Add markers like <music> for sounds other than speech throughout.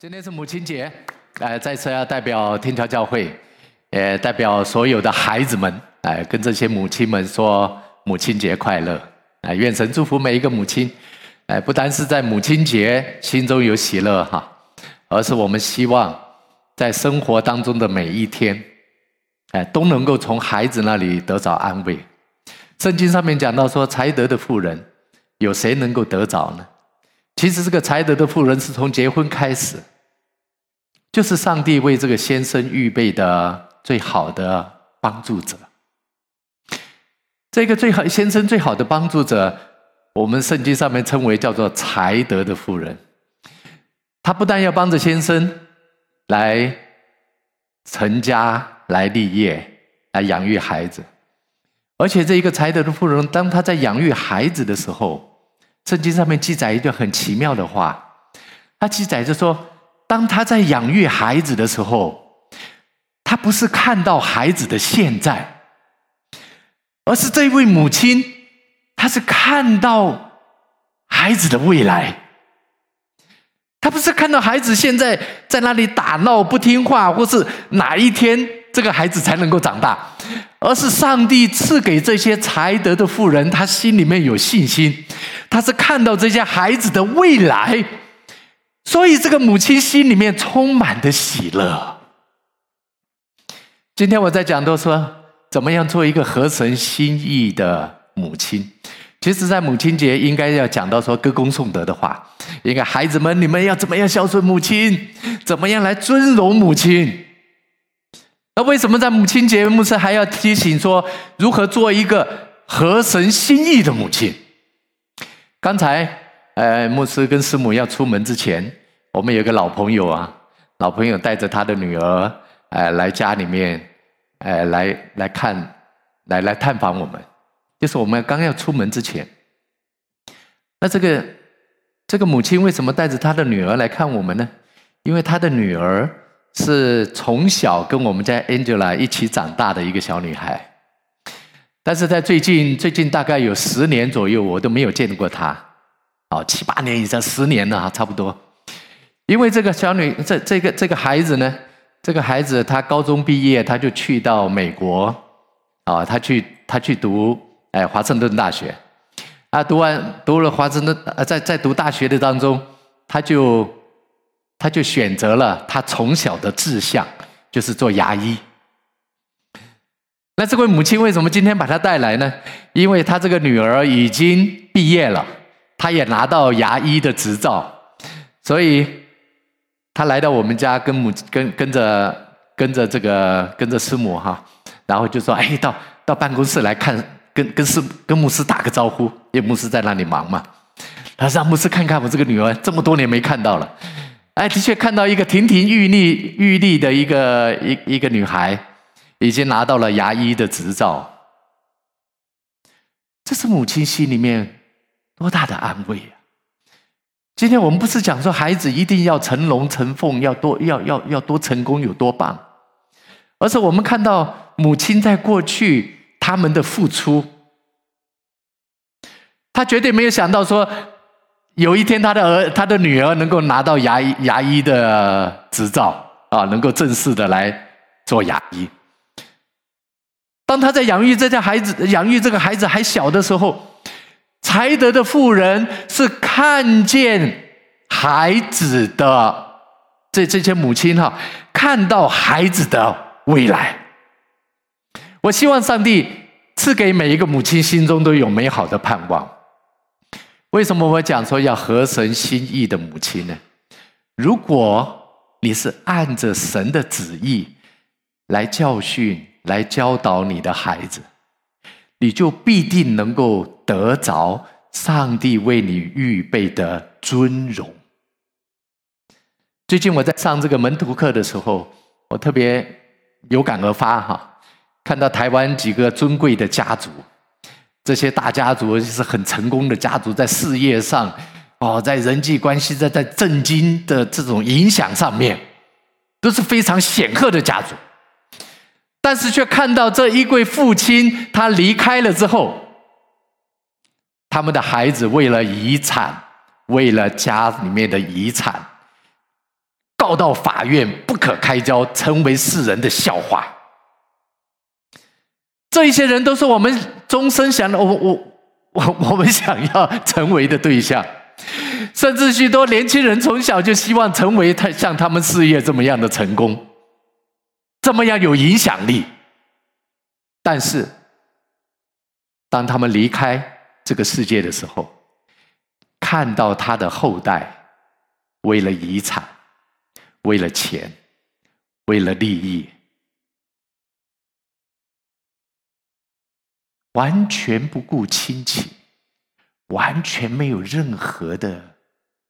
今天是母亲节，来再次要代表天桥教会，也代表所有的孩子们，来跟这些母亲们说母亲节快乐！来，愿神祝福每一个母亲，哎，不单是在母亲节心中有喜乐哈，而是我们希望在生活当中的每一天，哎，都能够从孩子那里得着安慰。圣经上面讲到说，才德的妇人，有谁能够得着呢？其实这个才德的妇人是从结婚开始，就是上帝为这个先生预备的最好的帮助者。这个最好先生最好的帮助者，我们圣经上面称为叫做才德的妇人。他不但要帮着先生来成家、来立业、来养育孩子，而且这一个才德的妇人，当他在养育孩子的时候，圣经上面记载一段很奇妙的话，他记载着说，当他在养育孩子的时候，他不是看到孩子的现在，而是这位母亲，她是看到孩子的未来。他不是看到孩子现在在那里打闹不听话，或是哪一天这个孩子才能够长大，而是上帝赐给这些才德的妇人，他心里面有信心。他是看到这些孩子的未来，所以这个母亲心里面充满的喜乐。今天我在讲都说，怎么样做一个合神心意的母亲。其实，在母亲节应该要讲到说歌功颂德的话，应该孩子们，你们要怎么样孝顺母亲，怎么样来尊荣母亲。那为什么在母亲节，牧师还要提醒说，如何做一个合神心意的母亲？刚才，呃，牧师跟师母要出门之前，我们有个老朋友啊，老朋友带着他的女儿，呃，来家里面，呃，来来看，来来探访我们。就是我们刚要出门之前，那这个这个母亲为什么带着她的女儿来看我们呢？因为她的女儿是从小跟我们家 Angela 一起长大的一个小女孩。但是在最近，最近大概有十年左右，我都没有见过她，哦，七八年以上，十年了，差不多。因为这个小女，这这个这个孩子呢，这个孩子他高中毕业，他就去到美国，啊，他去他去读哎华盛顿大学，啊，读完读了华盛顿，呃，在在读大学的当中，他就他就选择了他从小的志向，就是做牙医。那这位母亲为什么今天把她带来呢？因为她这个女儿已经毕业了，她也拿到牙医的执照，所以她来到我们家跟母跟跟着跟着这个跟着师母哈，然后就说：“哎，到到办公室来看，跟跟师跟牧师打个招呼，因为牧师在那里忙嘛。”他：“让牧师看看我这个女儿，这么多年没看到了。”哎，的确看到一个亭亭玉立玉立的一个一一个女孩。已经拿到了牙医的执照，这是母亲心里面多大的安慰啊！今天我们不是讲说孩子一定要成龙成凤，要多要要要多成功有多棒，而是我们看到母亲在过去他们的付出，他绝对没有想到说有一天他的儿他的女儿能够拿到牙医牙医的执照啊，能够正式的来做牙医。当他在养育这家孩子、养育这个孩子还小的时候，才德的妇人是看见孩子的这这些母亲哈，看到孩子的未来。我希望上帝赐给每一个母亲心中都有美好的盼望。为什么我讲说要合神心意的母亲呢？如果你是按着神的旨意来教训。来教导你的孩子，你就必定能够得着上帝为你预备的尊荣。最近我在上这个门徒课的时候，我特别有感而发哈，看到台湾几个尊贵的家族，这些大家族是很成功的家族，在事业上哦，在人际关系，在在政经的这种影响上面，都是非常显赫的家族。但是却看到这一位父亲，他离开了之后，他们的孩子为了遗产，为了家里面的遗产，告到法院，不可开交，成为世人的笑话。这一些人都是我们终生想的，我我我我们想要成为的对象，甚至许多年轻人从小就希望成为他像他们事业这么样的成功，这么样有影响力。但是，当他们离开这个世界的时候，看到他的后代为了遗产。为了钱，为了利益，完全不顾亲情，完全没有任何的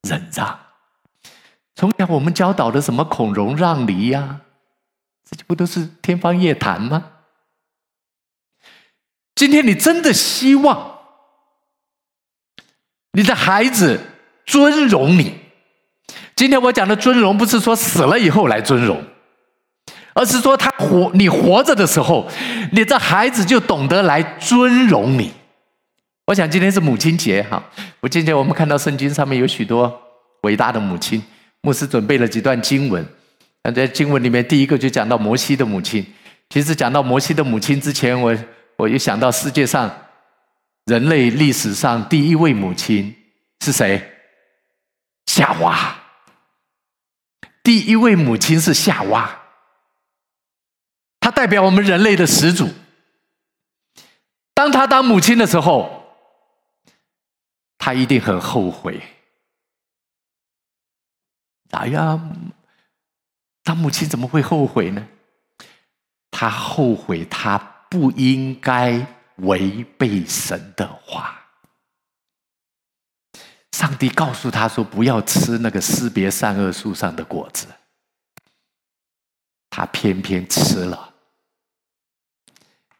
忍让。从小我们教导的什么孔融让梨呀，这不都是天方夜谭吗？今天你真的希望你的孩子尊荣你？今天我讲的尊荣，不是说死了以后来尊荣，而是说他活，你活着的时候，你这孩子就懂得来尊荣你。我想今天是母亲节哈，我今天我们看到圣经上面有许多伟大的母亲，牧师准备了几段经文，那在经文里面第一个就讲到摩西的母亲。其实讲到摩西的母亲之前，我我又想到世界上人类历史上第一位母亲是谁？夏娃。第一位母亲是夏娃，代表我们人类的始祖。当他当母亲的时候，他一定很后悔。哎呀，当母亲怎么会后悔呢？他后悔，他不应该违背神的话。上帝告诉他说：“不要吃那个识别善恶树上的果子。”他偏偏吃了。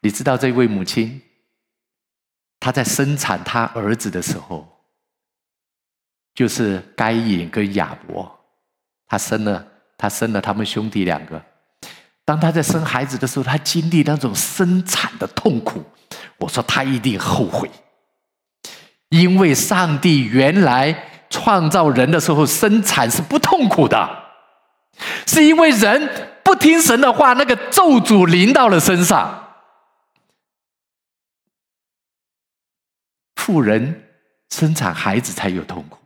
你知道这位母亲，她在生产她儿子的时候，就是该隐跟亚伯，她生了，她生了他们兄弟两个。当她在生孩子的时候，她经历那种生产的痛苦。我说她一定后悔。因为上帝原来创造人的时候，生产是不痛苦的，是因为人不听神的话，那个咒诅临到了身上，妇人生产孩子才有痛苦。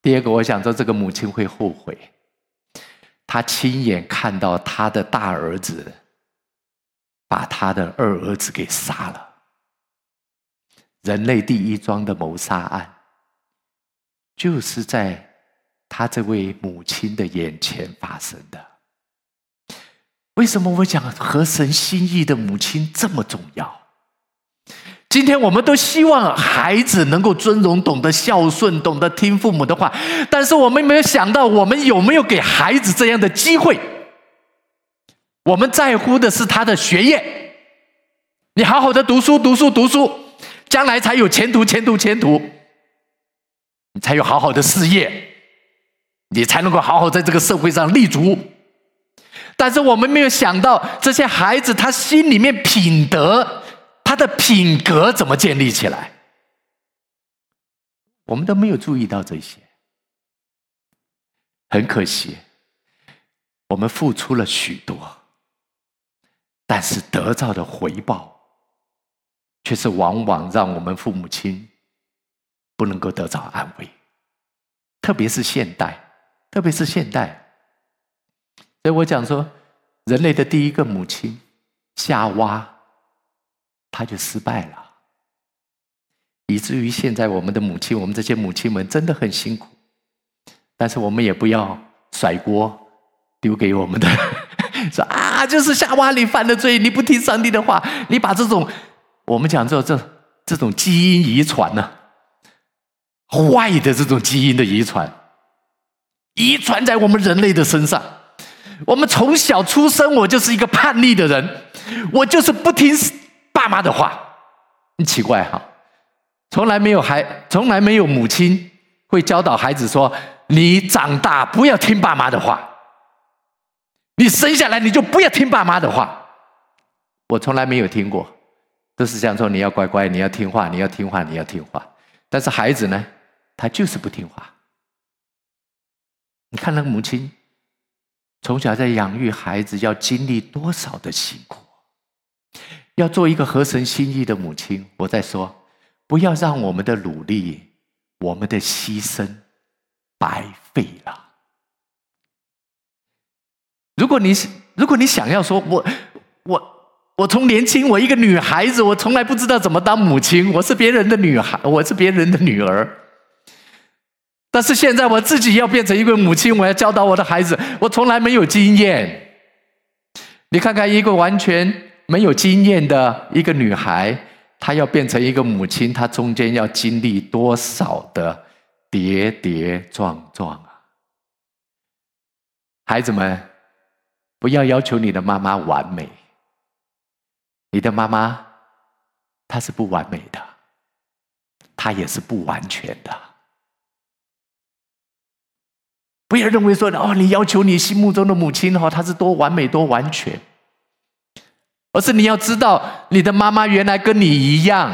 第二个，我想说，这个母亲会后悔，她亲眼看到她的大儿子把他的二儿子给杀了。人类第一桩的谋杀案，就是在他这位母亲的眼前发生的。为什么我讲合神心意的母亲这么重要？今天我们都希望孩子能够尊荣、懂得孝顺、懂得听父母的话，但是我们没有想到，我们有没有给孩子这样的机会？我们在乎的是他的学业，你好好的读书，读书，读书。将来才有前途，前途，前途，你才有好好的事业，你才能够好好在这个社会上立足。但是我们没有想到，这些孩子他心里面品德，的品格怎么建立起来？我们都没有注意到这些，很可惜，我们付出了许多，但是得到的回报。却是往往让我们父母亲不能够得到安慰，特别是现代，特别是现代。所以我讲说，人类的第一个母亲夏娃，他就失败了，以至于现在我们的母亲，我们这些母亲们真的很辛苦。但是我们也不要甩锅丢给我们的，<laughs> 说啊，就是夏娃你犯了罪，你不听上帝的话，你把这种。我们讲这这这种基因遗传呢，坏的这种基因的遗传，遗传在我们人类的身上。我们从小出生，我就是一个叛逆的人，我就是不听爸妈的话。很奇怪哈，从来没有孩，从来没有母亲会教导孩子说：“你长大不要听爸妈的话，你生下来你就不要听爸妈的话。”我从来没有听过。都是这样说，你要乖乖，你要听话，你要听话，你要听话。但是孩子呢，他就是不听话。你看那个母亲，从小在养育孩子，要经历多少的辛苦，要做一个合神心意的母亲。我在说，不要让我们的努力、我们的牺牲白费了。如果你如果你想要说，我我我从年轻，我一个女孩子，我从来不知道怎么当母亲，我是别人的女孩，我是别人的女儿。但是现在我自己要变成一个母亲，我要教导我的孩子，我从来没有经验。你看看一个完全没有经验的一个女孩，她要变成一个母亲，她中间要经历多少的跌跌撞撞啊！孩子们。不要要求你的妈妈完美，你的妈妈她是不完美的，她也是不完全的。不要认为说哦，你要求你心目中的母亲哦，她是多完美多完全，而是你要知道，你的妈妈原来跟你一样，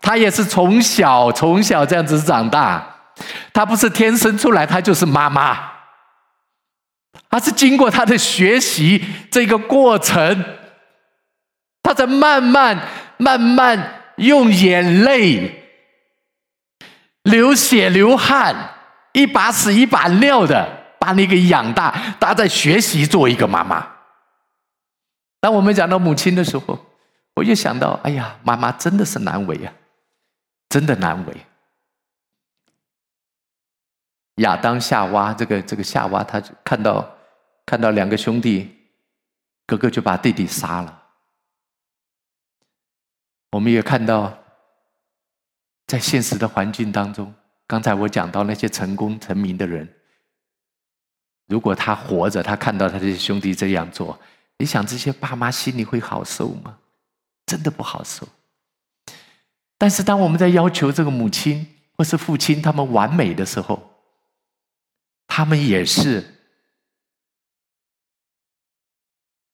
她也是从小从小这样子长大，她不是天生出来，她就是妈妈。她是经过她的学习这个过程，她在慢慢、慢慢用眼泪、流血、流汗，一把屎一把尿的把你给养大。她在学习做一个妈妈。当我们讲到母亲的时候，我就想到：哎呀，妈妈真的是难为呀，真的难为。亚当夏娃，这个这个夏娃，他看到。看到两个兄弟，哥哥就把弟弟杀了。我们也看到，在现实的环境当中，刚才我讲到那些成功成名的人，如果他活着，他看到他这些兄弟这样做，你想这些爸妈心里会好受吗？真的不好受。但是当我们在要求这个母亲或是父亲他们完美的时候，他们也是。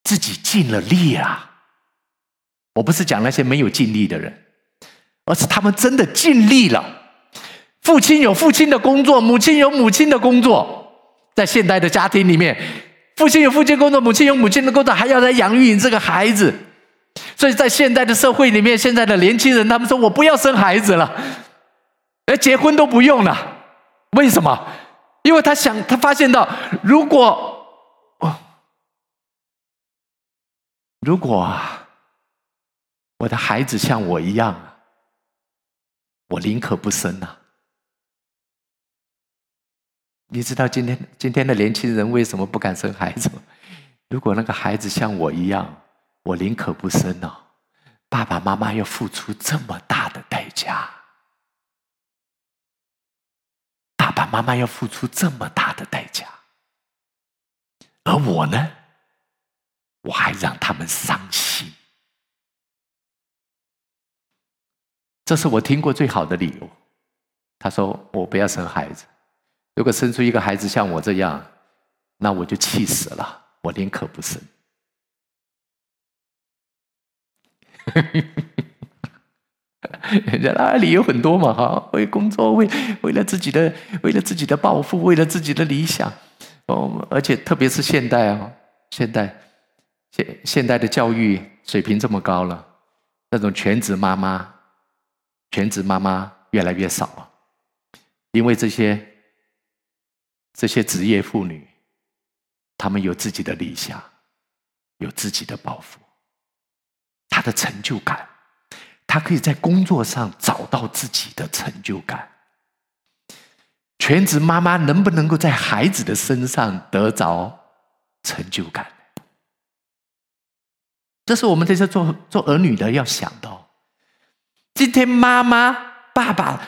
自己尽了力啊！我不是讲那些没有尽力的人，而是他们真的尽力了。父亲有父亲的工作，母亲有母亲的工作。在现代的家庭里面，父亲有父亲的工作，母亲有母亲的工作，还要来养育你这个孩子。所以在现代的社会里面，现在的年轻人他们说：“我不要生孩子了，连结婚都不用了。”为什么？因为他想，他发现到如果。如果啊我的孩子像我一样，我宁可不生呐。你知道今天今天的年轻人为什么不敢生孩子吗？如果那个孩子像我一样，我宁可不生呐。爸爸妈妈要付出这么大的代价，爸爸妈妈要付出这么大的代价，而我呢？我还让他们伤心，这是我听过最好的理由。他说：“我不要生孩子，如果生出一个孩子像我这样，那我就气死了。我宁可不生。<laughs> ”人家理由很多嘛，哈，为工作，为为了自己的，为了自己的抱负，为了自己的理想，哦，而且特别是现代啊，现代。现现代的教育水平这么高了，那种全职妈妈，全职妈妈越来越少了，因为这些这些职业妇女，她们有自己的理想，有自己的抱负，她的成就感，她可以在工作上找到自己的成就感。全职妈妈能不能够在孩子的身上得着成就感？这是我们这些做做儿女的要想到。今天妈妈、爸爸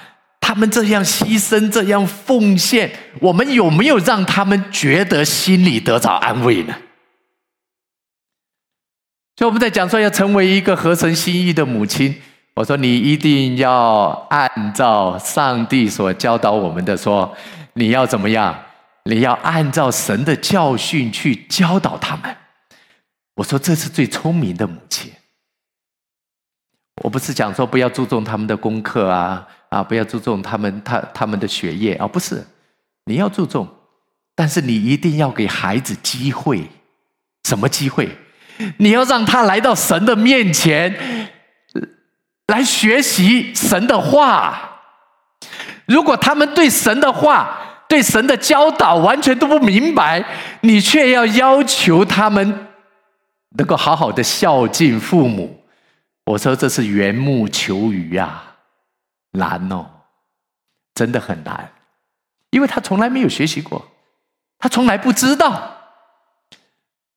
他们这样牺牲、这样奉献，我们有没有让他们觉得心里得着安慰呢？所以我们在讲说要成为一个合神心意的母亲，我说你一定要按照上帝所教导我们的说，你要怎么样？你要按照神的教训去教导他们。我说这是最聪明的母亲。我不是讲说不要注重他们的功课啊啊，不要注重他们他他们的学业啊，不是，你要注重，但是你一定要给孩子机会，什么机会？你要让他来到神的面前，来学习神的话。如果他们对神的话、对神的教导完全都不明白，你却要要求他们能够好好的孝敬父母，我说这是缘木求鱼啊，难哦，真的很难，因为他从来没有学习过。他从来不知道，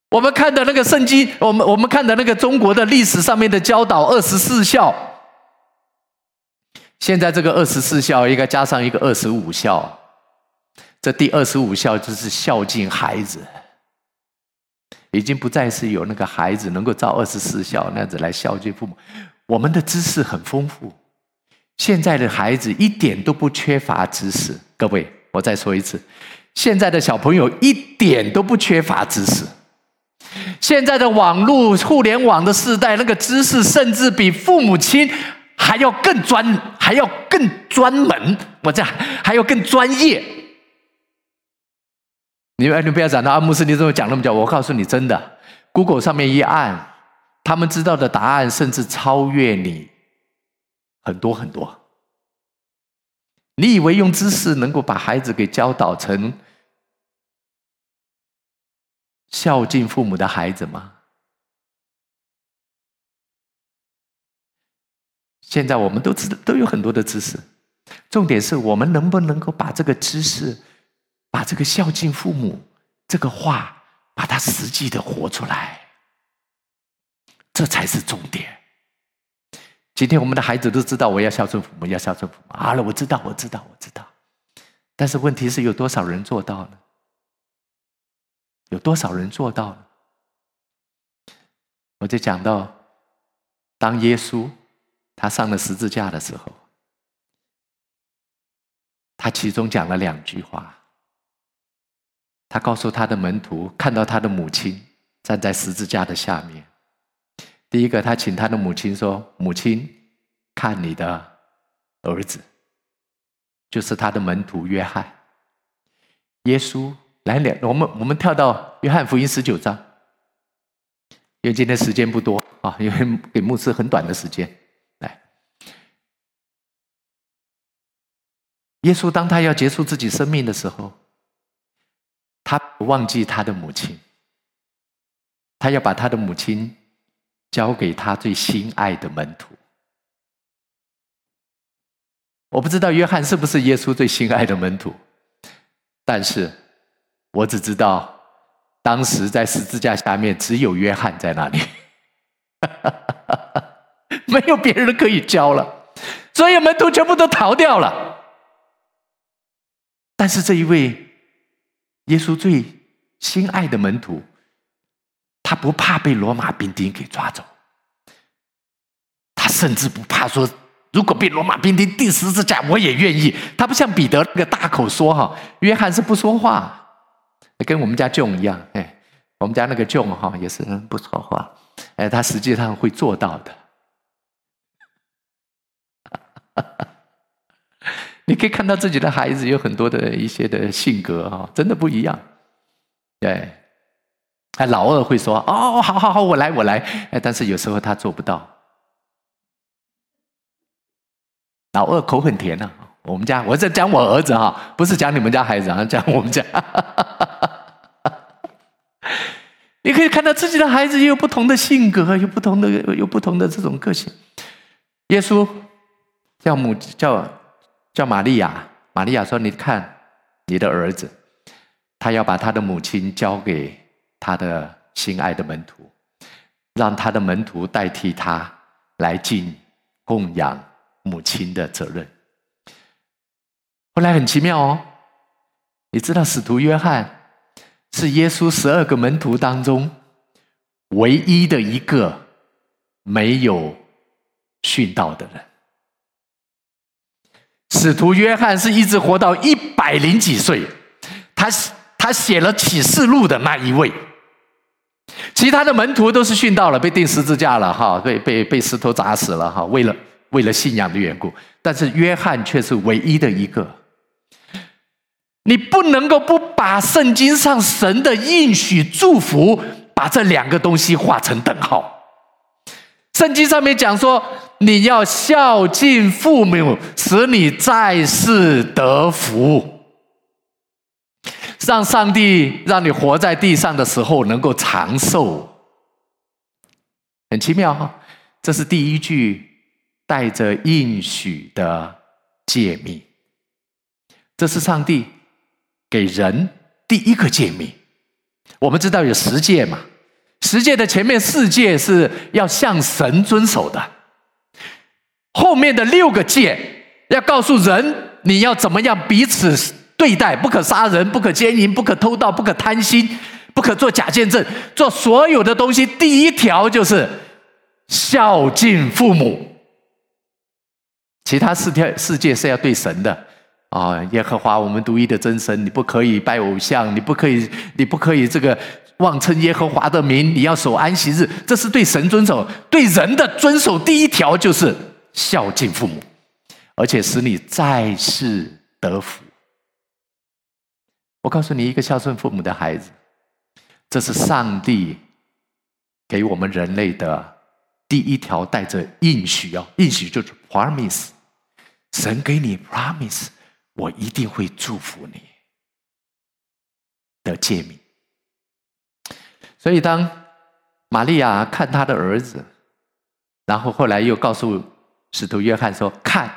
我们看的那个圣经，我们我们看的那个中国的历史上面的教导二十四孝，现在这个二十四孝应该加上一个二十五孝，这第二十五孝就是孝敬孩子，已经不再是有那个孩子能够照二十四孝那样子来孝敬父母。我们的知识很丰富，现在的孩子一点都不缺乏知识。各位，我再说一次。现在的小朋友一点都不缺乏知识，现在的网络互联网的时代，那个知识甚至比父母亲还要更专，还要更专门。我这样还要更专业。你们你不要讲到阿姆斯，你怎么讲那么久？我告诉你，真的，Google 上面一按，他们知道的答案甚至超越你很多很多。你以为用知识能够把孩子给教导成？孝敬父母的孩子吗？现在我们都知，都有很多的知识，重点是我们能不能够把这个知识，把这个孝敬父母这个话，把它实际的活出来，这才是重点。今天我们的孩子都知道，我要孝顺父母，要孝顺父母。好了，我知道，我知道，我知道。但是问题是，有多少人做到呢？有多少人做到呢？我就讲到，当耶稣他上了十字架的时候，他其中讲了两句话。他告诉他的门徒，看到他的母亲站在十字架的下面。第一个，他请他的母亲说：“母亲，看你的儿子。”就是他的门徒约翰。耶稣。来了，我们我们跳到约翰福音十九章，因为今天时间不多啊，因为给牧师很短的时间。来，耶稣当他要结束自己生命的时候，他忘记他的母亲，他要把他的母亲交给他最心爱的门徒。我不知道约翰是不是耶稣最心爱的门徒，但是。我只知道，当时在十字架下面只有约翰在那里，<laughs> 没有别人可以教了，所有门徒全部都逃掉了。但是这一位耶稣最心爱的门徒，他不怕被罗马兵丁给抓走，他甚至不怕说，如果被罗马兵丁钉十字架，我也愿意。他不像彼得那个大口说哈，约翰是不说话。跟我们家 John 一样，哎，我们家那个 John 哈也是不说话，哎，他实际上会做到的。<laughs> 你可以看到自己的孩子有很多的一些的性格哈，真的不一样。对，哎，老二会说哦，好好好，我来我来，但是有时候他做不到。老二口很甜呐，我们家我在讲我儿子哈，不是讲你们家孩子啊，讲我们家。你可以看到自己的孩子也有不同的性格，有不同的有不同的这种个性。耶稣叫母叫叫玛利亚，玛利亚说：“你看你的儿子，他要把他的母亲交给他的心爱的门徒，让他的门徒代替他来尽供养母亲的责任。”后来很奇妙哦，你知道使徒约翰。是耶稣十二个门徒当中唯一的一个没有殉道的人。使徒约翰是一直活到一百零几岁，他是他写了启示录的那一位。其他的门徒都是殉道了，被钉十字架了，哈，被被被石头砸死了，哈，为了为了信仰的缘故。但是约翰却是唯一的一个。你不能够不。把圣经上神的应许祝福，把这两个东西画成等号。圣经上面讲说，你要孝敬父母，使你在世得福，让上帝让你活在地上的时候能够长寿，很奇妙哈。这是第一句带着应许的诫命，这是上帝给人第一个诫命。我们知道有十诫嘛，十诫的前面四诫是要向神遵守的。后面的六个诫要告诉人，你要怎么样彼此对待，不可杀人，不可奸淫，不可偷盗，不可贪心，不可做假见证，做所有的东西。第一条就是孝敬父母，其他四条世界是要对神的啊、耶和华我们独一的真神，你不可以拜偶像，你不可以，你不可以这个妄称耶和华的名，你要守安息日，这是对神遵守。对人的遵守，第一条就是。孝敬父母，而且使你在世得福。我告诉你，一个孝顺父母的孩子，这是上帝给我们人类的第一条带着应许哦，应许就是 promise，神给你 promise，我一定会祝福你的诫命。所以，当玛利亚看他的儿子，然后后来又告诉。使徒约翰说：“看，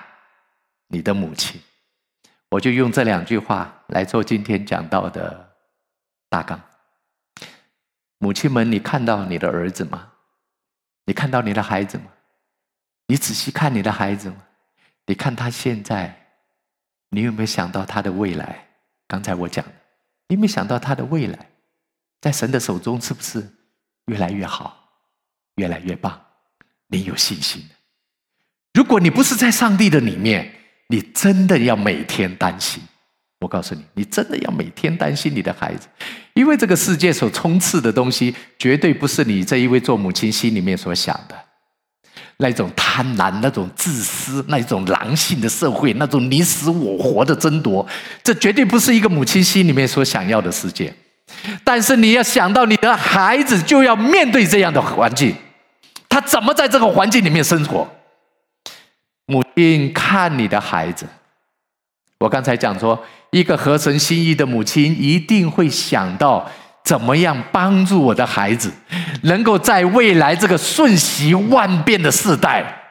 你的母亲。”我就用这两句话来做今天讲到的大纲。母亲们，你看到你的儿子吗？你看到你的孩子吗？你仔细看你的孩子吗？你看他现在，你有没有想到他的未来？刚才我讲，你有没有想到他的未来，在神的手中是不是越来越好，越来越棒？你有信心？如果你不是在上帝的里面，你真的要每天担心。我告诉你，你真的要每天担心你的孩子，因为这个世界所充斥的东西，绝对不是你这一位做母亲心里面所想的。那种贪婪、那种自私、那种狼性的社会、那种你死我活的争夺，这绝对不是一个母亲心里面所想要的世界。但是你要想到，你的孩子就要面对这样的环境，他怎么在这个环境里面生活？并看你的孩子，我刚才讲说，一个合神心意的母亲一定会想到怎么样帮助我的孩子，能够在未来这个瞬息万变的时代，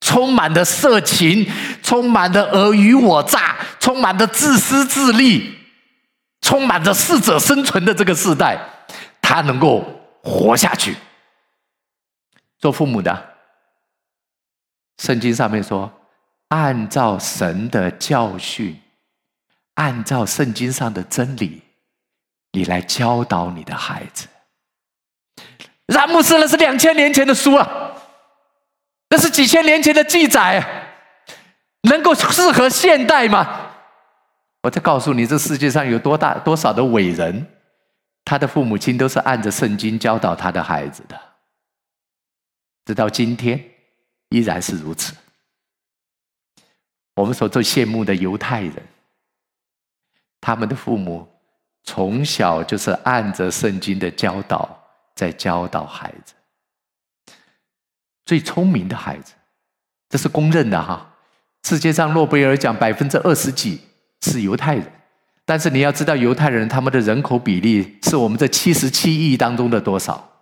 充满了色情，充满了尔虞我诈，充满了自私自利，充满着适者生存的这个时代，他能够活下去。做父母的。圣经上面说，按照神的教训，按照圣经上的真理，你来教导你的孩子。兰姆斯那是两千年前的书啊，那是几千年前的记载，能够适合现代吗？我再告诉你，这世界上有多大多少的伟人，他的父母亲都是按着圣经教导他的孩子的，直到今天。依然是如此。我们所最羡慕的犹太人，他们的父母从小就是按着圣经的教导在教导孩子。最聪明的孩子，这是公认的哈。世界上诺贝尔奖百分之二十几是犹太人，但是你要知道，犹太人他们的人口比例是我们这七十七亿当中的多少？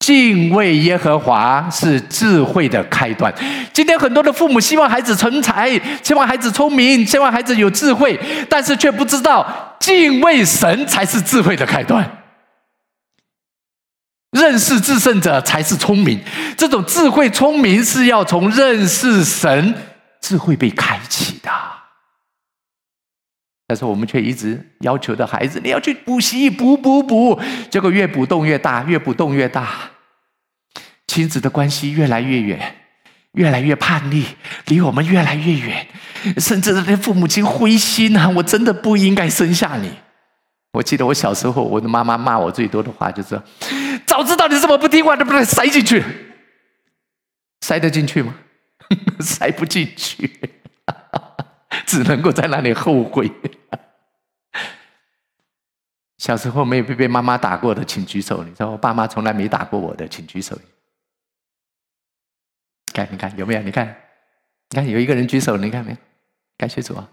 敬畏耶和华是智慧的开端。今天很多的父母希望孩子成才，希望孩子聪明，希望孩子有智慧，但是却不知道敬畏神才是智慧的开端。认识至圣者才是聪明。这种智慧聪明是要从认识神，智慧被开启。但是我们却一直要求的孩子，你要去补习，补补补，结果越补洞越大，越补洞越大，亲子的关系越来越远，越来越叛逆，离我们越来越远，甚至连父母亲灰心啊！我真的不应该生下你。我记得我小时候，我的妈妈骂我最多的话就是：早知道你这么不听话，就不能塞进去？塞得进去吗？<laughs> 塞不进去。<laughs> 只能够在那里后悔。<laughs> 小时候没有被被妈妈打过的，请举手。你说我爸妈从来没打过我的，请举手。看，你看有没有？你看，你看有一个人举手，你看没有？感谢主啊！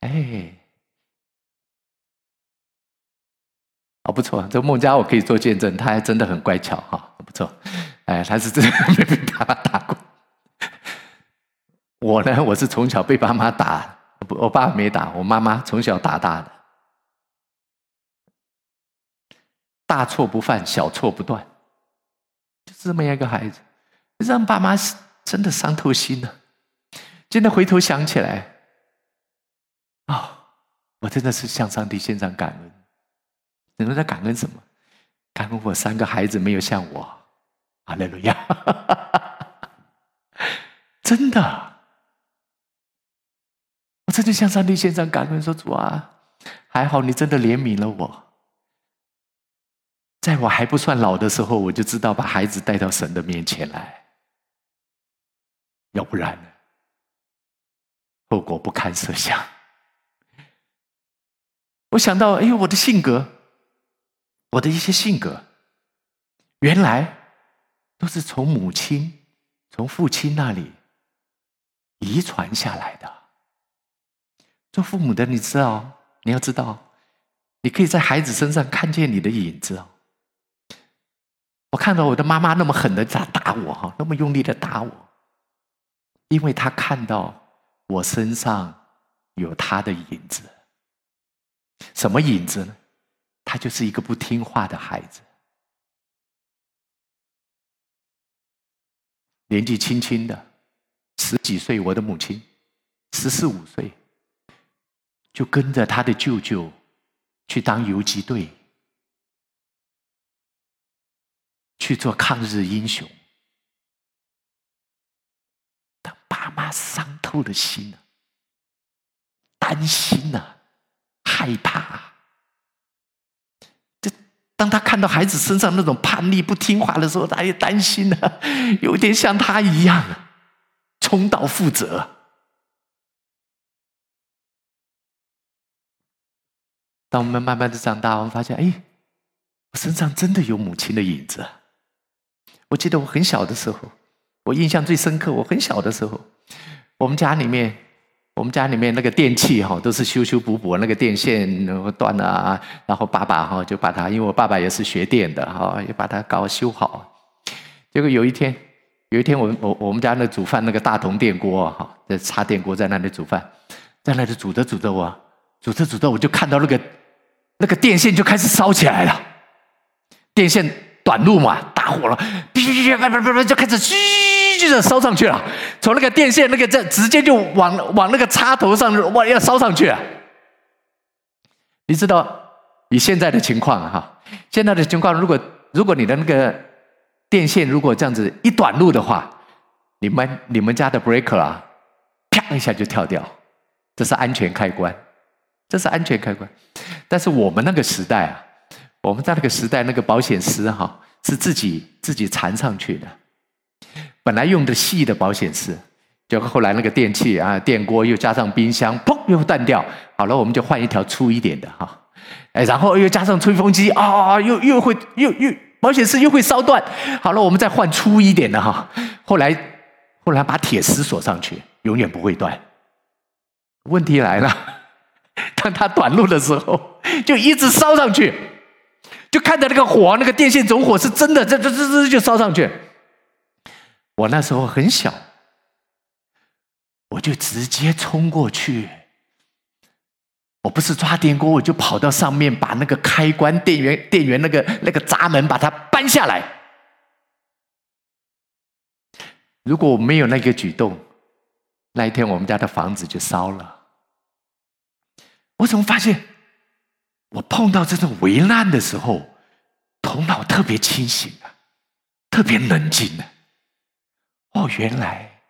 哎，哦，不错，这孟佳我可以做见证，他还真的很乖巧哈，不错。哎，他是真的 <laughs> 没被爸妈打。我呢，<laughs> 我是从小被爸妈打，我爸没打，我妈妈从小打大的。大错不犯，小错不断，就是这么样一个孩子，让爸妈真的伤透心了。现在回头想起来，啊、我真的是向上帝献上感恩。你们在感恩什么？感恩我三个孩子没有像我，哈利路亚！真的，我真的向上帝献上感恩，说主啊，还好你真的怜悯了我。在我还不算老的时候，我就知道把孩子带到神的面前来，要不然后果不堪设想。我想到，哎呦，我的性格，我的一些性格，原来都是从母亲、从父亲那里遗传下来的。做父母的，你知道，你要知道，你可以在孩子身上看见你的影子哦。我看到我的妈妈那么狠的打打我哈，那么用力的打我，因为她看到我身上有她的影子。什么影子呢？她就是一个不听话的孩子，年纪轻轻的，十几岁，我的母亲十四五岁，就跟着他的舅舅去当游击队。去做抗日英雄，他爸妈伤透了心了，担心呐，害怕。这当他看到孩子身上那种叛逆、不听话的时候，他也担心了，有点像他一样，重蹈覆辙。当我们慢慢的长大，我们发现，哎，我身上真的有母亲的影子。我记得我很小的时候，我印象最深刻。我很小的时候，我们家里面，我们家里面那个电器哈，都是修修补补，那个电线断了啊，然后爸爸哈就把它，因为我爸爸也是学电的哈，也把它搞修好。结果有一天，有一天我我我们家那煮饭那个大铜电锅哈，在插电锅在那里煮饭，在那里煮着煮着我，煮着煮着我就看到那个那个电线就开始烧起来了，电线。短路嘛，大火了，哔哔哔哔哔就开始嘘，就烧上去了。从那个电线那个这直接就往往那个插头上哇要烧上去了。你知道你现在的情况哈，现在的情况，如果如果你的那个电线如果这样子一短路的话，你们你们家的 breaker 啊，啪一下就跳掉，这是安全开关，这是安全开关。但是我们那个时代啊。我们在那个时代，那个保险丝哈是自己自己缠上去的。本来用的细的保险丝，结果后来那个电器啊，电锅又加上冰箱，砰又断掉。好了，我们就换一条粗一点的哈。哎，然后又加上吹风机啊，又又会又又保险丝又会烧断。好了，我们再换粗一点的哈。后来后来把铁丝锁上去，永远不会断。问题来了，<laughs> 当它短路的时候，<laughs> 就一直烧上去。就看着那个火，那个电线走火是真的，这这这这就烧上去。我那时候很小，我就直接冲过去。我不是抓电锅，我就跑到上面，把那个开关、电源、电源那个那个闸门把它搬下来。如果我没有那个举动，那一天我们家的房子就烧了。我怎么发现？我碰到这种危难的时候，头脑特别清醒啊，特别冷静啊。哦，原来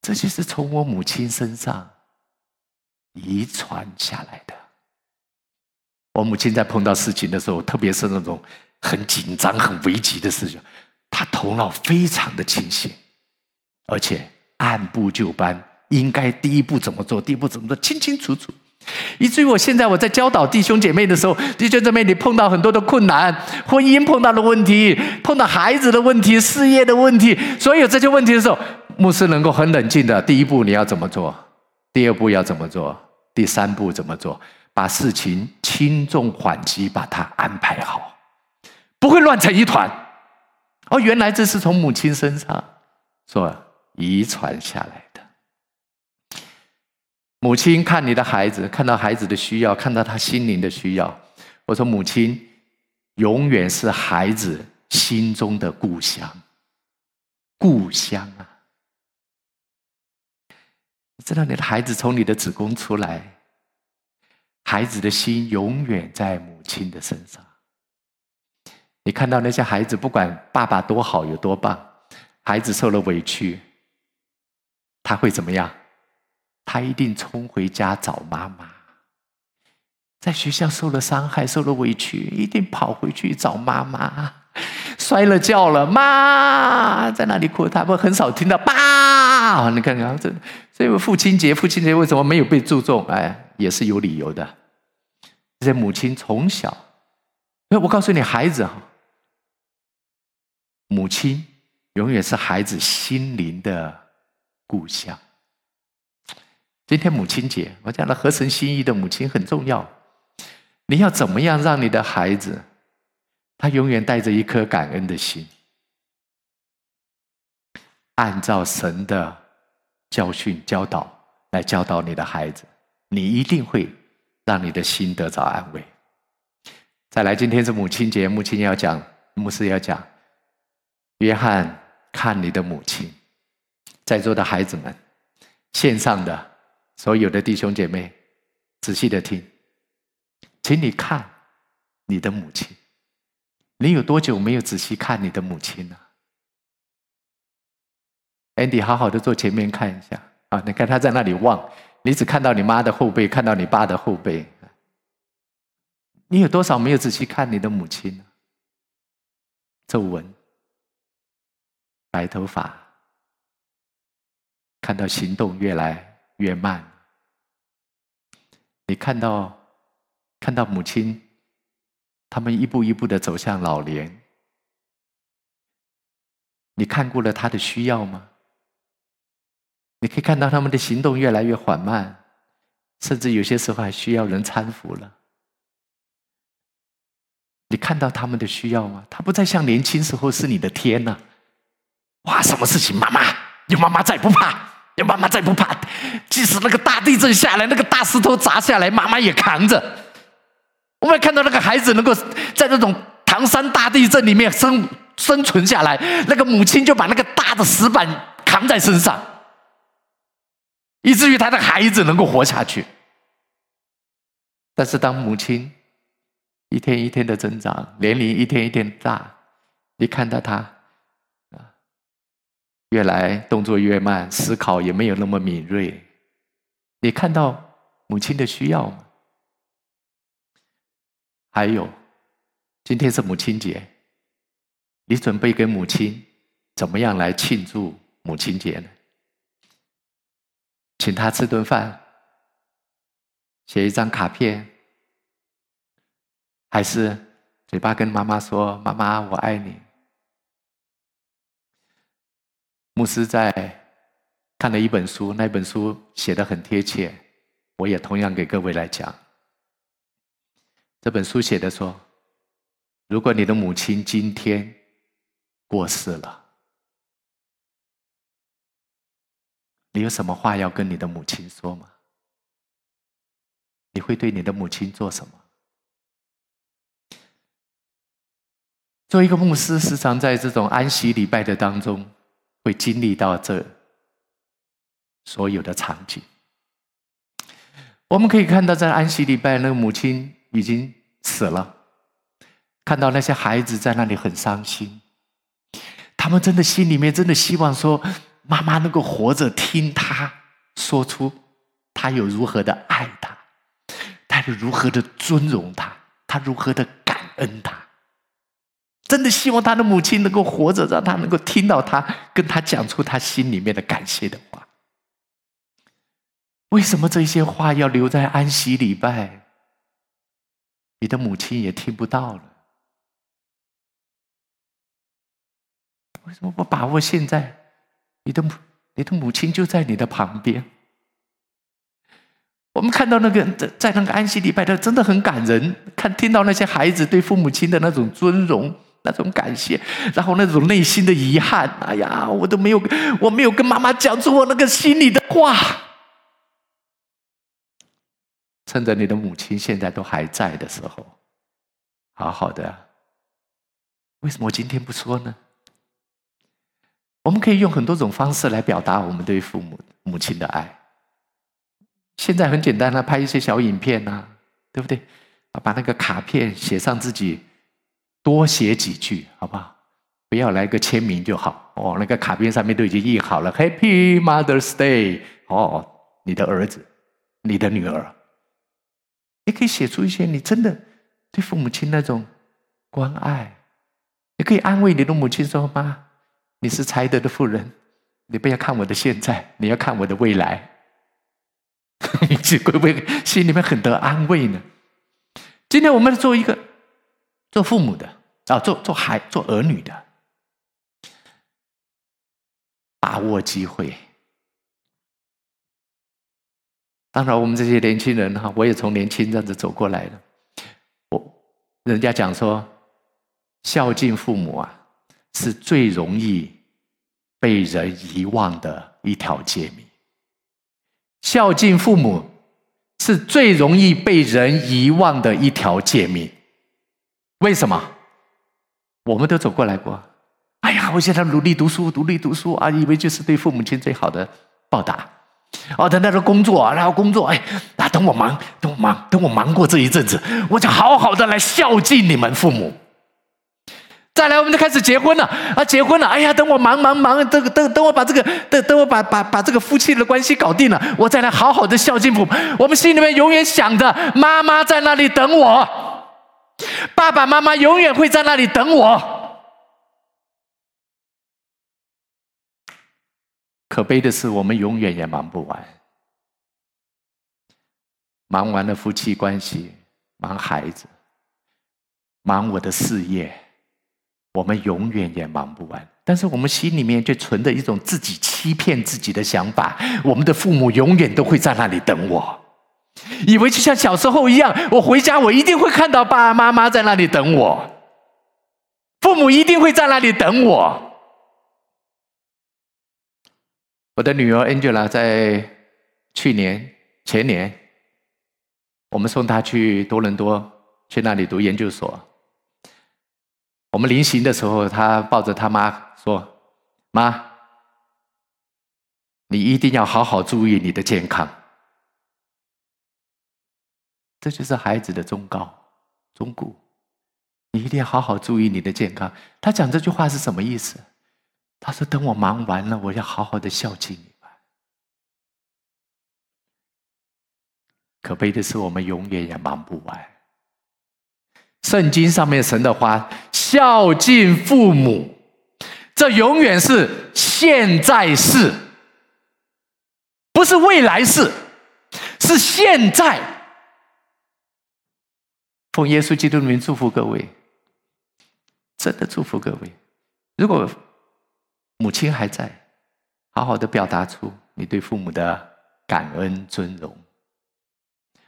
这就是从我母亲身上遗传下来的。我母亲在碰到事情的时候，特别是那种很紧张、很危急的事情，她头脑非常的清醒，而且按部就班、应该第一步怎么做，第一步怎么做，清清楚楚。以至于我现在我在教导弟兄姐妹的时候，弟兄姐妹，你碰到很多的困难，婚姻碰到的问题，碰到孩子的问题，事业的问题，所有这些问题的时候，牧师能够很冷静的，第一步你要怎么做？第二步要怎么做？第三步怎么做？把事情轻重缓急把它安排好，不会乱成一团。哦，原来这是从母亲身上所遗传下来。母亲看你的孩子，看到孩子的需要，看到他心灵的需要。我说，母亲永远是孩子心中的故乡，故乡啊！你知道，你的孩子从你的子宫出来，孩子的心永远在母亲的身上。你看到那些孩子，不管爸爸多好有多棒，孩子受了委屈，他会怎么样？他一定冲回家找妈妈，在学校受了伤害、受了委屈，一定跑回去找妈妈。摔了跤了，妈在那里哭，他们很少听到爸。你看看这，所以父亲节，父亲节为什么没有被注重？哎，也是有理由的。这母亲从小，哎，我告诉你，孩子啊，母亲永远是孩子心灵的故乡。今天母亲节，我讲了合神心意的母亲很重要。你要怎么样让你的孩子，他永远带着一颗感恩的心，按照神的教训教导来教导你的孩子，你一定会让你的心得着安慰。再来，今天是母亲节，母亲要讲，牧师要讲，约翰看你的母亲，在座的孩子们，线上的。所有的弟兄姐妹，仔细的听，请你看你的母亲。你有多久没有仔细看你的母亲了？Andy，好好的坐前面看一下啊！你看他在那里望，你只看到你妈的后背，看到你爸的后背。你有多少没有仔细看你的母亲呢？皱纹、白头发，看到行动越来越慢，你看到看到母亲，他们一步一步的走向老年，你看过了他的需要吗？你可以看到他们的行动越来越缓慢，甚至有些时候还需要人搀扶了。你看到他们的需要吗？他不再像年轻时候是你的天呐！哇，什么事情？妈妈，有妈妈在，不怕。妈妈再不怕，即使那个大地震下来，那个大石头砸下来，妈妈也扛着。我们看到那个孩子能够在那种唐山大地震里面生生存下来，那个母亲就把那个大的石板扛在身上，以至于他的孩子能够活下去。但是当母亲一天一天的增长，年龄一天一天大，你看到他。越来动作越慢，思考也没有那么敏锐。你看到母亲的需要吗？还有，今天是母亲节，你准备给母亲怎么样来庆祝母亲节呢？请她吃顿饭，写一张卡片，还是嘴巴跟妈妈说：“妈妈，我爱你。”牧师在看了一本书，那本书写得很贴切，我也同样给各位来讲。这本书写的说，如果你的母亲今天过世了，你有什么话要跟你的母亲说吗？你会对你的母亲做什么？做一个牧师，时常在这种安息礼拜的当中。会经历到这所有的场景，我们可以看到，在安息礼拜，那个母亲已经死了，看到那些孩子在那里很伤心，他们真的心里面真的希望说，妈妈能够活着，听他说出他有如何的爱他，他有如何的尊荣他，他如何的感恩他。真的希望他的母亲能够活着，让他能够听到他跟他讲出他心里面的感谢的话。为什么这些话要留在安息礼拜？你的母亲也听不到了。为什么不把握现在？你的母，你的母亲就在你的旁边。我们看到那个在在那个安息礼拜的，真的很感人。看听到那些孩子对父母亲的那种尊荣、那种感谢，然后那种内心的遗憾。哎呀，我都没有，我没有跟妈妈讲出我那个心里的话。趁着你的母亲现在都还在的时候，好好的。为什么今天不说呢？我们可以用很多种方式来表达我们对父母、母亲的爱。现在很简单了，拍一些小影片呐，对不对？把那个卡片写上自己，多写几句，好不好？不要来个签名就好。哦，那个卡片上面都已经印好了，Happy Mother's Day。哦，你的儿子，你的女儿，也可以写出一些你真的对父母亲那种关爱。也可以安慰你的母亲说：“妈，你是才德的妇人，你不要看我的现在，你要看我的未来。<laughs> ”你会不会心里面很得安慰呢？今天我们做一个做父母的啊，做做孩做儿女的，把握机会。当然，我们这些年轻人哈，我也从年轻这样子走过来的。我人家讲说，孝敬父母啊，是最容易被人遗忘的一条诫命。孝敬父母是最容易被人遗忘的一条诫命。为什么？我们都走过来过。哎呀，我现在努力读书，努力读书啊，以为就是对父母亲最好的报答。哦，等到这工作，然后工作，哎，那等我忙，等我忙，等我忙过这一阵子，我就好好的来孝敬你们父母。再来，我们就开始结婚了啊！结婚了，哎呀，等我忙忙忙，这个等等我把这个等等我把把把这个夫妻的关系搞定了，我再来好好的孝敬父母。我们心里面永远想着妈妈在那里等我，爸爸妈妈永远会在那里等我。可悲的是，我们永远也忙不完，忙完了夫妻关系，忙孩子，忙我的事业。我们永远也忙不完，但是我们心里面却存着一种自己欺骗自己的想法：我们的父母永远都会在那里等我，以为就像小时候一样，我回家我一定会看到爸爸妈妈在那里等我，父母一定会在那里等我。我的女儿 Angela 在去年、前年，我们送她去多伦多，去那里读研究所。我们临行的时候，他抱着他妈说：“妈，你一定要好好注意你的健康。”这就是孩子的忠告、忠告。你一定要好好注意你的健康。他讲这句话是什么意思？他说：“等我忙完了，我要好好的孝敬你们。”可悲的是，我们永远也忙不完。圣经上面神的话，孝敬父母，这永远是现在式，不是未来式，是现在。奉耶稣基督的名祝福各位，真的祝福各位。如果母亲还在，好好的表达出你对父母的感恩尊荣，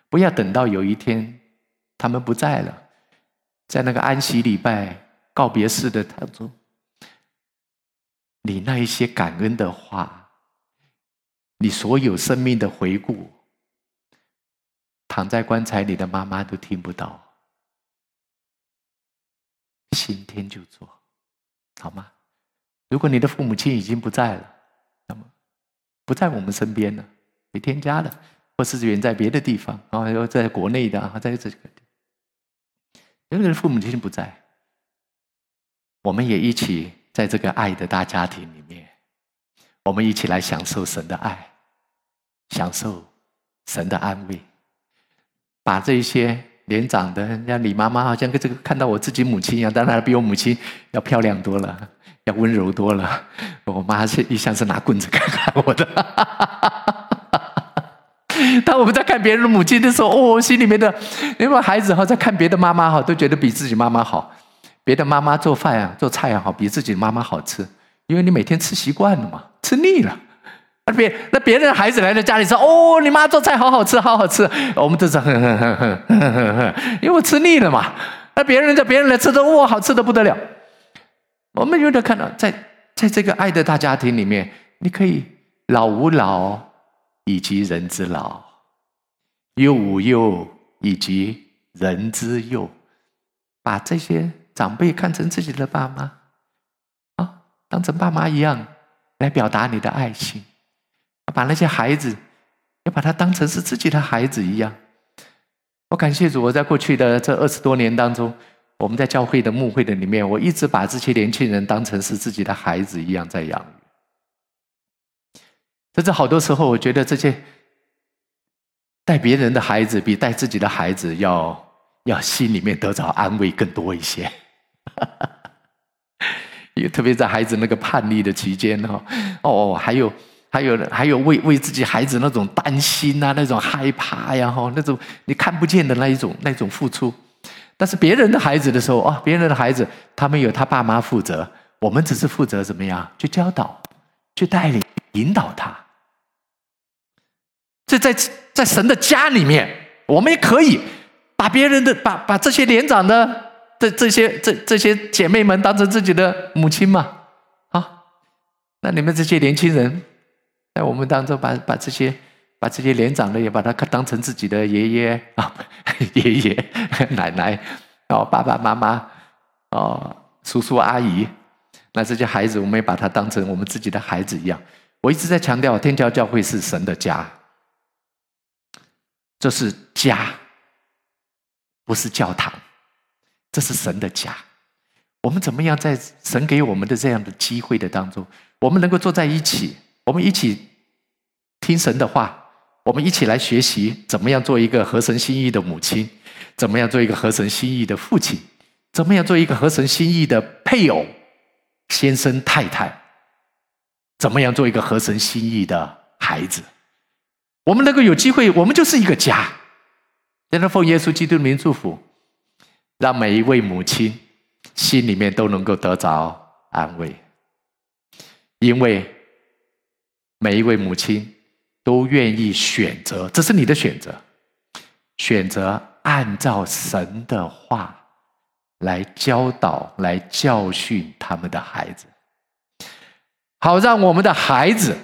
不要等到有一天他们不在了。在那个安息礼拜告别式的当中，你那一些感恩的话，你所有生命的回顾，躺在棺材里的妈妈都听不到。今天就做，好吗？如果你的父母亲已经不在了，那么不在我们身边了，没添加了，或是远在别的地方啊，又在国内的啊，在这个。因为父母亲不在，我们也一起在这个爱的大家庭里面，我们一起来享受神的爱，享受神的安慰，把这些年长的，像李妈妈，好像跟这个看到我自己母亲一样，当然比我母亲要漂亮多了，要温柔多了。我妈是一向是拿棍子看看我的，<laughs> 当我们在看别人的母亲的时候，哦，心里面的因为孩子哈，在看别的妈妈哈，都觉得比自己妈妈好。别的妈妈做饭啊，做菜啊，好比自己妈妈好吃，因为你每天吃习惯了嘛，吃腻了。别那别人的孩子来到家里说，哦，你妈做菜好好吃，好好吃。我们都是哼哼哼哼哼哼哼，因为我吃腻了嘛。那别人叫别人来吃的，哇，好吃的不得了。我们有点看到，在在这个爱的大家庭里面，你可以老吾老以及人之老，幼吾幼以及人之幼，把这些。长辈看成自己的爸妈，啊，当成爸妈一样来表达你的爱心，把那些孩子要把他当成是自己的孩子一样。我感谢主，我在过去的这二十多年当中，我们在教会的牧会的里面，我一直把这些年轻人当成是自己的孩子一样在养育。甚至好多时候，我觉得这些带别人的孩子比带自己的孩子要要心里面得着安慰更多一些。<laughs> 也特别在孩子那个叛逆的期间哈，哦，还有还有还有为为自己孩子那种担心啊，那种害怕呀，哈，那种你看不见的那一种那一种付出。但是别人的孩子的时候啊，别人的孩子他们有他爸妈负责，我们只是负责怎么样去教导、去带领、引导他。这在在神的家里面，我们也可以把别人的把把这些年长的。这这些这这些姐妹们当成自己的母亲嘛？啊，那你们这些年轻人，在我们当中把把这些把这些年长的也把他当成自己的爷爷啊、<laughs> 爷爷 <laughs> 奶奶哦、爸爸妈妈哦、叔叔阿姨，那这些孩子我们也把他当成我们自己的孩子一样。我一直在强调，天桥教会是神的家，这是家，不是教堂。这是神的家，我们怎么样在神给我们的这样的机会的当中，我们能够坐在一起，我们一起听神的话，我们一起来学习怎么样做一个合神心意的母亲，怎么样做一个合神心意的父亲，怎么样做一个合神心意的配偶、先生、太太，怎么样做一个合神心意的孩子。我们能够有机会，我们就是一个家。现在奉耶稣基督的名祝福。让每一位母亲心里面都能够得着安慰，因为每一位母亲都愿意选择，这是你的选择，选择按照神的话来教导、来教训他们的孩子，好让我们的孩子，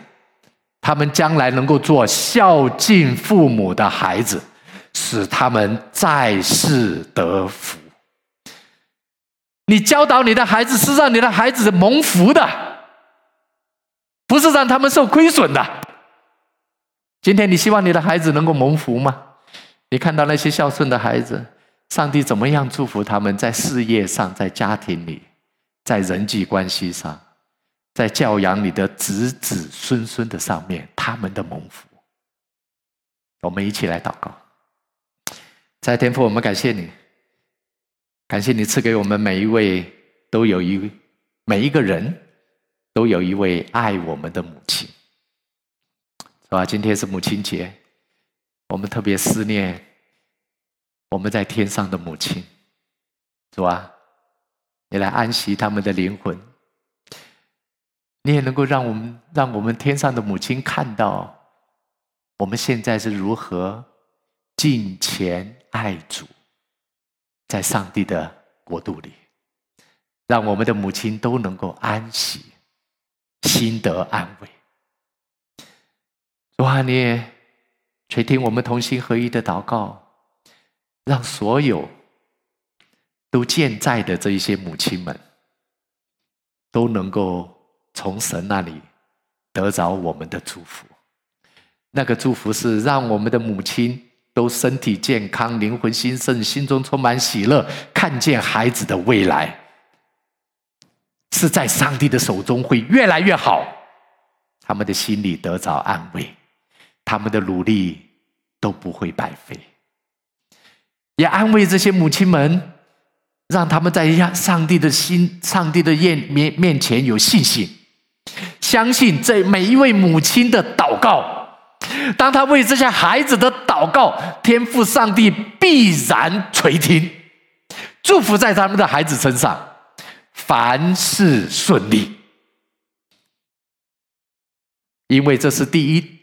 他们将来能够做孝敬父母的孩子，使他们在世得福。你教导你的孩子，是让你的孩子蒙福的，不是让他们受亏损的。今天你希望你的孩子能够蒙福吗？你看到那些孝顺的孩子，上帝怎么样祝福他们在事业上、在家庭里、在人际关系上、在教养你的子子孙孙的上面，他们的蒙福。我们一起来祷告，在天父，我们感谢你。感谢你赐给我们每一位都有一每一个人都有一位爱我们的母亲，是吧？今天是母亲节，我们特别思念我们在天上的母亲，是吧？你来安息他们的灵魂，你也能够让我们让我们天上的母亲看到我们现在是如何敬虔爱主。在上帝的国度里，让我们的母亲都能够安息，心得安慰。主啊，你也垂听我们同心合一的祷告，让所有都健在的这一些母亲们，都能够从神那里得着我们的祝福。那个祝福是让我们的母亲。都身体健康，灵魂兴盛，心中充满喜乐，看见孩子的未来是在上帝的手中会越来越好，他们的心里得着安慰，他们的努力都不会白费。也安慰这些母亲们，让他们在上帝的心、上帝的面面前有信心，相信这每一位母亲的祷告。当他为这些孩子的祷告，天父上帝必然垂听，祝福在他们的孩子身上，凡事顺利。因为这是第一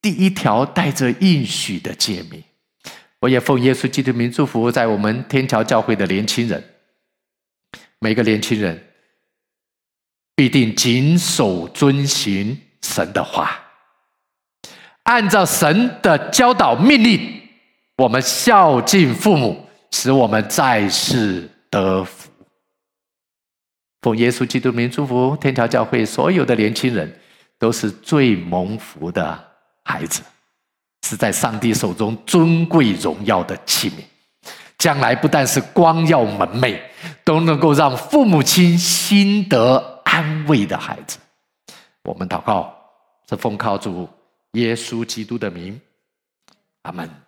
第一条带着应许的诫命。我也奉耶稣基督名祝福在我们天桥教会的年轻人，每个年轻人必定谨守遵行神的话，按照神的教导命令，我们孝敬父母，使我们在世得福。奉耶稣基督名祝福天桥教会所有的年轻人。都是最蒙福的孩子，是在上帝手中尊贵荣耀的器皿，将来不但是光耀门楣，都能够让父母亲心得安慰的孩子。我们祷告，是奉靠主耶稣基督的名，阿门。